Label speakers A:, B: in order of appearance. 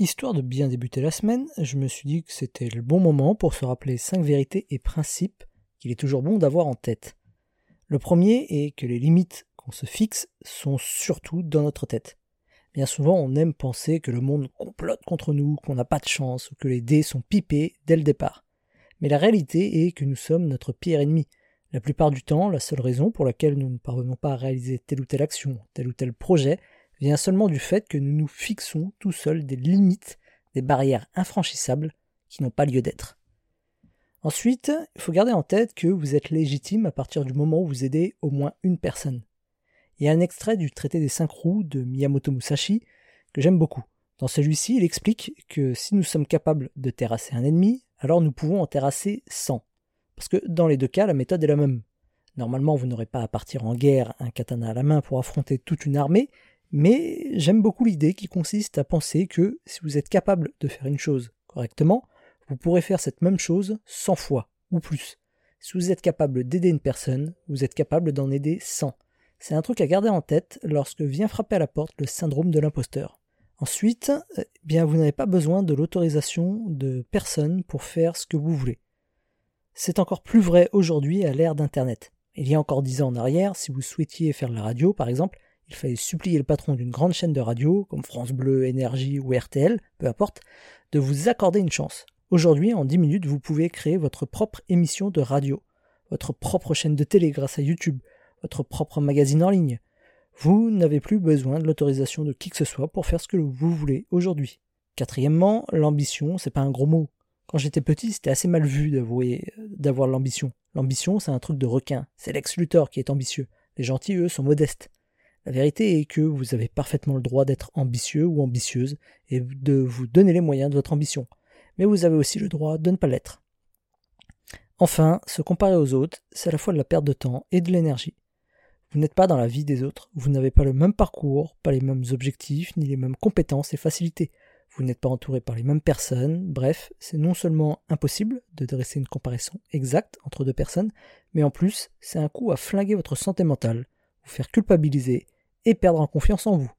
A: Histoire de bien débuter la semaine, je me suis dit que c'était le bon moment pour se rappeler 5 vérités et principes qu'il est toujours bon d'avoir en tête. Le premier est que les limites qu'on se fixe sont surtout dans notre tête. Bien souvent, on aime penser que le monde complote contre nous, qu'on n'a pas de chance, ou que les dés sont pipés dès le départ. Mais la réalité est que nous sommes notre pire ennemi. La plupart du temps, la seule raison pour laquelle nous ne parvenons pas à réaliser telle ou telle action, tel ou tel projet, vient seulement du fait que nous nous fixons tout seuls des limites, des barrières infranchissables qui n'ont pas lieu d'être. Ensuite, il faut garder en tête que vous êtes légitime à partir du moment où vous aidez au moins une personne. Il y a un extrait du traité des cinq roues de Miyamoto Musashi que j'aime beaucoup. Dans celui-ci, il explique que si nous sommes capables de terrasser un ennemi, alors nous pouvons en terrasser 100. Parce que dans les deux cas, la méthode est la même. Normalement, vous n'aurez pas à partir en guerre un katana à la main pour affronter toute une armée, mais j'aime beaucoup l'idée qui consiste à penser que si vous êtes capable de faire une chose correctement, vous pourrez faire cette même chose 100 fois ou plus. Si vous êtes capable d'aider une personne, vous êtes capable d'en aider 100. C'est un truc à garder en tête lorsque vient frapper à la porte le syndrome de l'imposteur. Ensuite, eh bien vous n'avez pas besoin de l'autorisation de personne pour faire ce que vous voulez. C'est encore plus vrai aujourd'hui à l'ère d'Internet. Il y a encore dix ans en arrière, si vous souhaitiez faire la radio, par exemple, il fallait supplier le patron d'une grande chaîne de radio, comme France Bleu, Énergie ou RTL, peu importe, de vous accorder une chance. Aujourd'hui, en 10 minutes, vous pouvez créer votre propre émission de radio, votre propre chaîne de télé grâce à YouTube, votre propre magazine en ligne. Vous n'avez plus besoin de l'autorisation de qui que ce soit pour faire ce que vous voulez aujourd'hui. Quatrièmement, l'ambition, c'est pas un gros mot. Quand j'étais petit, c'était assez mal vu d'avoir l'ambition. L'ambition, c'est un truc de requin. C'est Lex Luthor qui est ambitieux. Les gentils, eux, sont modestes. La vérité est que vous avez parfaitement le droit d'être ambitieux ou ambitieuse et de vous donner les moyens de votre ambition. Mais vous avez aussi le droit de ne pas l'être. Enfin, se comparer aux autres, c'est à la fois de la perte de temps et de l'énergie. Vous n'êtes pas dans la vie des autres, vous n'avez pas le même parcours, pas les mêmes objectifs, ni les mêmes compétences et facilités. Vous n'êtes pas entouré par les mêmes personnes, bref, c'est non seulement impossible de dresser une comparaison exacte entre deux personnes, mais en plus, c'est un coup à flinguer votre santé mentale, vous faire culpabiliser et perdre en confiance en vous.